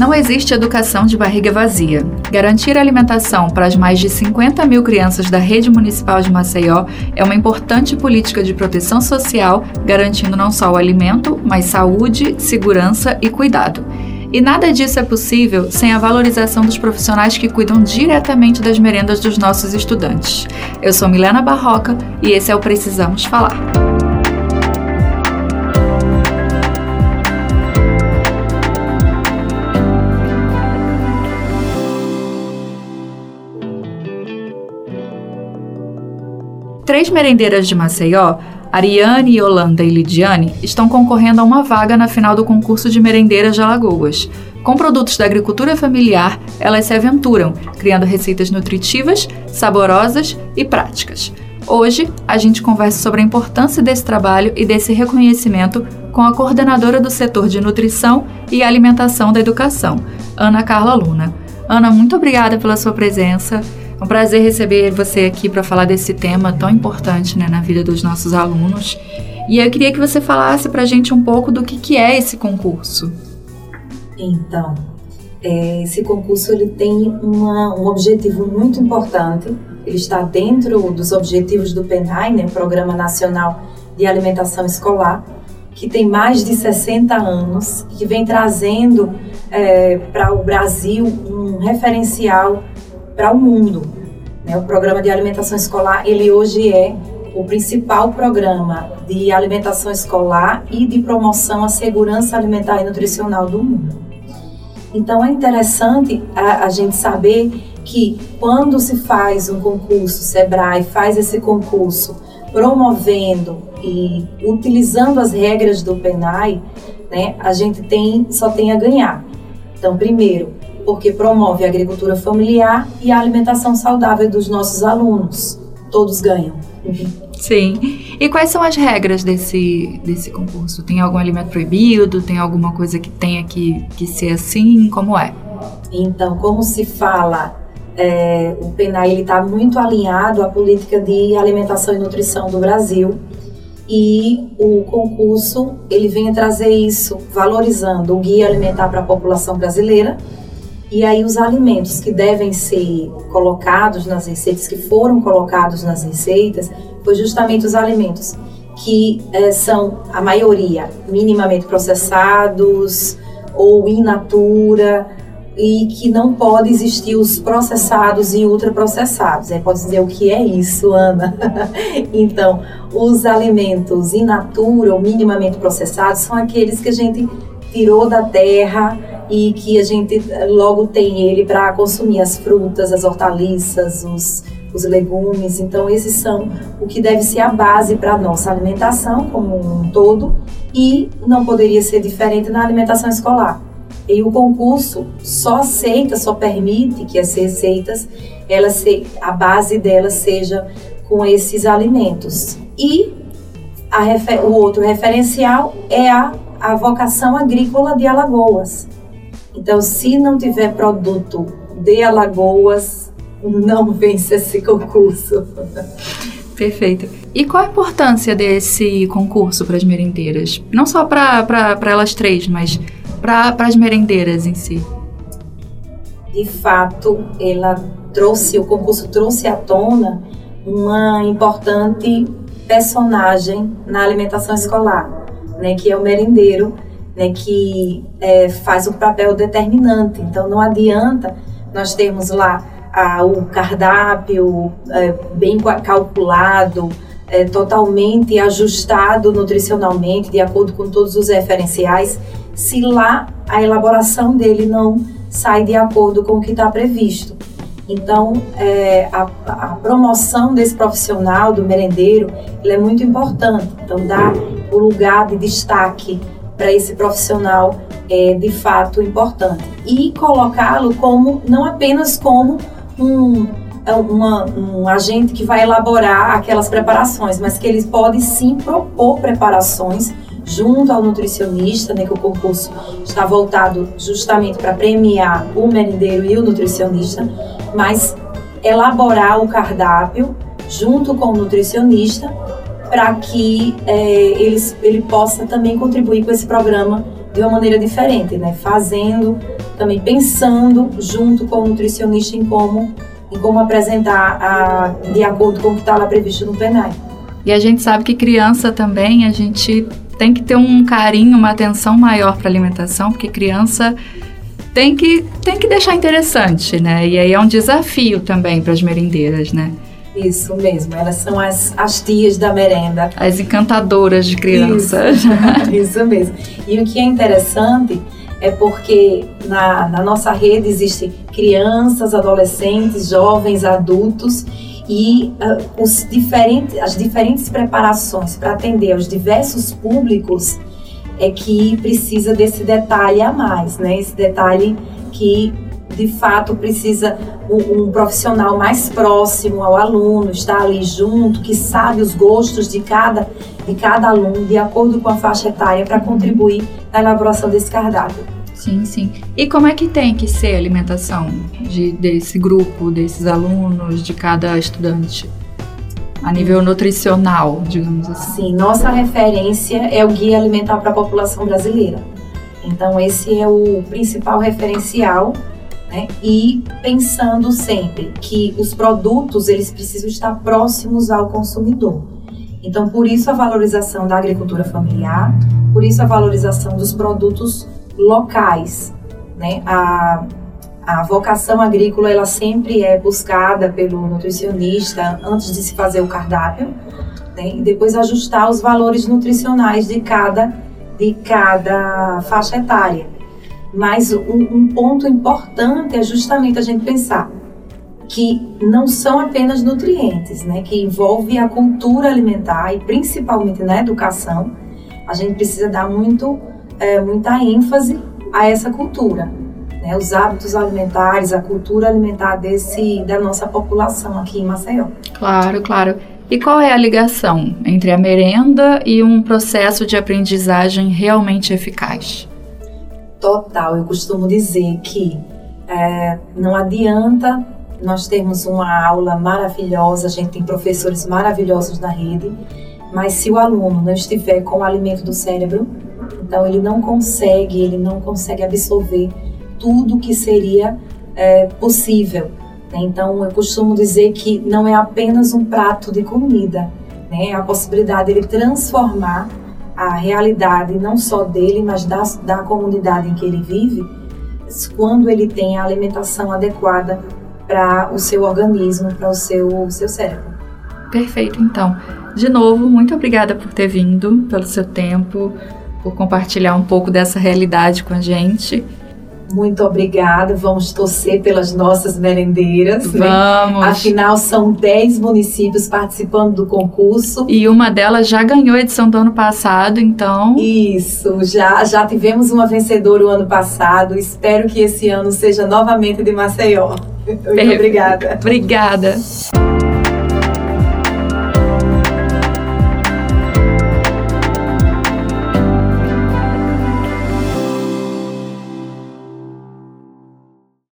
Não existe educação de barriga vazia. Garantir alimentação para as mais de 50 mil crianças da rede municipal de Maceió é uma importante política de proteção social, garantindo não só o alimento, mas saúde, segurança e cuidado. E nada disso é possível sem a valorização dos profissionais que cuidam diretamente das merendas dos nossos estudantes. Eu sou Milena Barroca e esse é o Precisamos Falar. Três merendeiras de Maceió, Ariane, Yolanda e Lidiane, estão concorrendo a uma vaga na final do concurso de merendeiras de Alagoas. Com produtos da agricultura familiar, elas se aventuram, criando receitas nutritivas, saborosas e práticas. Hoje, a gente conversa sobre a importância desse trabalho e desse reconhecimento com a coordenadora do setor de nutrição e alimentação da educação, Ana Carla Luna. Ana, muito obrigada pela sua presença. É um prazer receber você aqui para falar desse tema tão importante né, na vida dos nossos alunos. E eu queria que você falasse para a gente um pouco do que, que é esse concurso. Então, é, esse concurso ele tem uma, um objetivo muito importante. Ele está dentro dos objetivos do PENAI, né, Programa Nacional de Alimentação Escolar, que tem mais de 60 anos, que vem trazendo é, para o Brasil um referencial para o mundo. Né? O programa de alimentação escolar, ele hoje é o principal programa de alimentação escolar e de promoção à segurança alimentar e nutricional do mundo. Então é interessante a, a gente saber que quando se faz um concurso, Sebrae faz esse concurso promovendo e utilizando as regras do PENAI, né, a gente tem, só tem a ganhar. Então, primeiro, porque promove a agricultura familiar e a alimentação saudável dos nossos alunos. Todos ganham. Sim. E quais são as regras desse, desse concurso? Tem algum alimento proibido? Tem alguma coisa que tenha que, que ser assim? Como é? Então, como se fala, é, o PENAI está muito alinhado à política de alimentação e nutrição do Brasil e o concurso ele vem trazer isso, valorizando o guia alimentar para a população brasileira e aí os alimentos que devem ser colocados nas receitas, que foram colocados nas receitas, foi justamente os alimentos que é, são a maioria minimamente processados ou in natura e que não pode existir os processados e ultraprocessados. É, pode dizer o que é isso, Ana? então, os alimentos in natura ou minimamente processados são aqueles que a gente tirou da terra e que a gente eh, logo tem ele para consumir as frutas, as hortaliças, os, os legumes. Então, esses são o que deve ser a base para a nossa alimentação como um todo e não poderia ser diferente na alimentação escolar. E o concurso só aceita, só permite que as receitas, ela se, a base delas seja com esses alimentos. E a, o outro referencial é a, a vocação agrícola de Alagoas. Então, se não tiver produto de Alagoas, não vence esse concurso. Perfeito. E qual a importância desse concurso para as merendeiras? Não só para elas três, mas para as merendeiras em si. De fato, ela trouxe, o concurso trouxe à tona uma importante personagem na alimentação escolar, né, que é o merendeiro, né, que é, faz um papel determinante. Então, não adianta nós termos lá o cardápio é, bem calculado, é, totalmente ajustado nutricionalmente, de acordo com todos os referenciais, se lá a elaboração dele não sai de acordo com o que está previsto. Então, é, a, a, promoção desse profissional, do merendeiro, é muito importante. Então, dá o lugar de destaque para esse profissional é de fato importante. E colocá-lo como, não apenas como um, uma, um agente que vai elaborar aquelas preparações, mas que ele pode sim propor preparações junto ao nutricionista, né, que o concurso está voltado justamente para premiar o merendeiro e o nutricionista, mas elaborar o cardápio junto com o nutricionista para que é, ele, ele possa também contribuir com esse programa de uma maneira diferente, né? Fazendo, também pensando junto com o nutricionista em como, em como apresentar a, de acordo com o que está lá previsto no PENAI. E a gente sabe que criança também, a gente tem que ter um carinho, uma atenção maior para a alimentação, porque criança tem que, tem que deixar interessante, né? E aí é um desafio também para as merendeiras, né? Isso mesmo, elas são as, as tias da merenda. As encantadoras de crianças. Isso, isso mesmo. E o que é interessante é porque na, na nossa rede existem crianças, adolescentes, jovens, adultos e uh, os diferentes, as diferentes preparações para atender aos diversos públicos é que precisa desse detalhe a mais, né? Esse detalhe que de fato precisa um, profissional mais próximo ao aluno, estar ali junto, que sabe os gostos de cada, de cada aluno, de acordo com a faixa etária, para contribuir na elaboração desse cardápio. Sim, sim. E como é que tem que ser a alimentação de, desse grupo, desses alunos, de cada estudante? A nível nutricional, digamos assim. Sim, nossa referência é o Guia Alimentar para a População Brasileira. Então, esse é o principal referencial né? E pensando sempre que os produtos eles precisam estar próximos ao consumidor. Então, por isso a valorização da agricultura familiar, por isso a valorização dos produtos locais, né? A, a vocação agrícola ela sempre é buscada pelo nutricionista antes de se fazer o cardápio, né? e depois ajustar os valores nutricionais de cada de cada faixa etária. Mas um, um ponto importante é justamente a gente pensar que não são apenas nutrientes, né? Que envolve a cultura alimentar e principalmente na educação. A gente precisa dar muito, é, muita ênfase a essa cultura, né? Os hábitos alimentares, a cultura alimentar desse da nossa população aqui em Maceió. Claro, claro. E qual é a ligação entre a merenda e um processo de aprendizagem realmente eficaz? Total. Eu costumo dizer que é, não adianta nós termos uma aula maravilhosa, a gente tem professores maravilhosos na rede, mas se o aluno não estiver com o alimento do cérebro, então ele não consegue, ele não consegue absorver tudo que seria é, possível. Né? Então eu costumo dizer que não é apenas um prato de comida, né? É a possibilidade de ele transformar a realidade não só dele, mas da, da comunidade em que ele vive, quando ele tem a alimentação adequada para o seu organismo, para o seu, seu cérebro. Perfeito, então. De novo, muito obrigada por ter vindo, pelo seu tempo, por compartilhar um pouco dessa realidade com a gente. Muito obrigada. Vamos torcer pelas nossas merendeiras. Né? Vamos. Né? Afinal, são 10 municípios participando do concurso. E uma delas já ganhou a edição do ano passado, então. Isso, já, já tivemos uma vencedora o ano passado. Espero que esse ano seja novamente de Maceió. Muito obrigada. Obrigada.